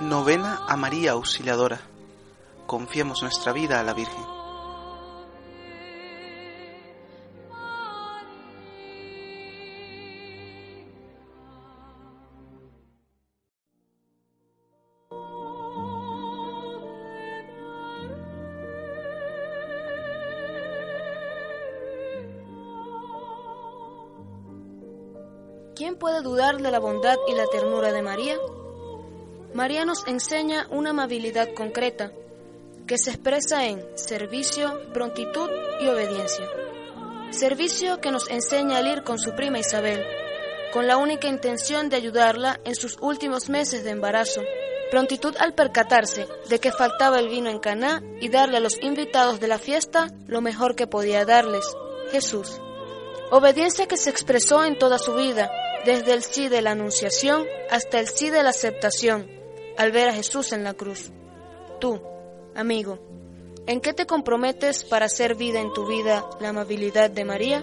Novena a María Auxiliadora. Confiemos nuestra vida a la Virgen. ¿Quién puede dudar de la bondad y la ternura de María? María nos enseña una amabilidad concreta que se expresa en servicio, prontitud y obediencia. Servicio que nos enseña al ir con su prima Isabel, con la única intención de ayudarla en sus últimos meses de embarazo. Prontitud al percatarse de que faltaba el vino en Caná y darle a los invitados de la fiesta lo mejor que podía darles, Jesús. Obediencia que se expresó en toda su vida, desde el sí de la anunciación hasta el sí de la aceptación, al ver a Jesús en la cruz. Tú, amigo, ¿en qué te comprometes para hacer vida en tu vida la amabilidad de María?